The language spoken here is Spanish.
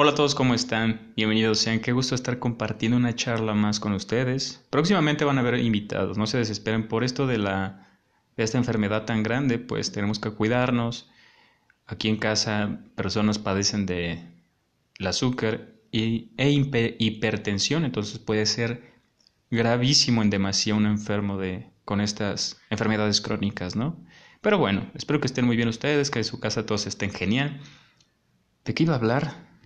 Hola a todos, ¿cómo están? Bienvenidos sean, qué gusto estar compartiendo una charla más con ustedes. Próximamente van a haber invitados, no se desesperen por esto de la de esta enfermedad tan grande, pues tenemos que cuidarnos. Aquí en casa personas padecen de el azúcar y, e hipertensión, entonces puede ser gravísimo en demasía un enfermo de con estas enfermedades crónicas, ¿no? Pero bueno, espero que estén muy bien ustedes, que en su casa todos estén genial. ¿De qué iba a hablar?